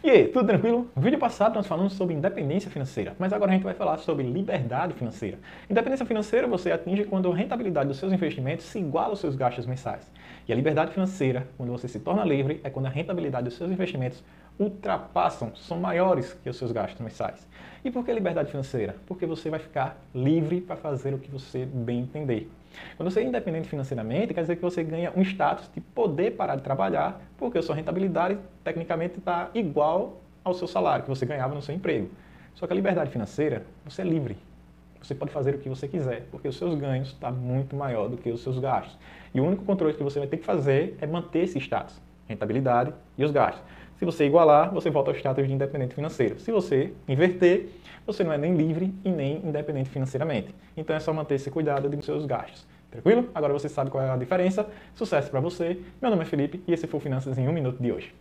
E aí, tudo tranquilo? No vídeo passado nós falamos sobre independência financeira, mas agora a gente vai falar sobre liberdade financeira. Independência financeira você atinge quando a rentabilidade dos seus investimentos se iguala aos seus gastos mensais. E a liberdade financeira, quando você se torna livre, é quando a rentabilidade dos seus investimentos ultrapassam, são maiores que os seus gastos mensais. E por que liberdade financeira? Porque você vai ficar livre para fazer o que você bem entender. Quando você é independente financeiramente, quer dizer que você ganha um status de poder parar de trabalhar, porque a sua rentabilidade tecnicamente está igual ao seu salário que você ganhava no seu emprego. Só que a liberdade financeira, você é livre. Você pode fazer o que você quiser, porque os seus ganhos estão tá muito maior do que os seus gastos. E o único controle que você vai ter que fazer é manter esse status, rentabilidade e os gastos. Se você igualar, você volta ao status de independente financeiro. Se você inverter, você não é nem livre e nem independente financeiramente. Então é só manter esse cuidado dos seus gastos. Tranquilo? Agora você sabe qual é a diferença. Sucesso para você. Meu nome é Felipe e esse foi o Finanças em um Minuto de hoje.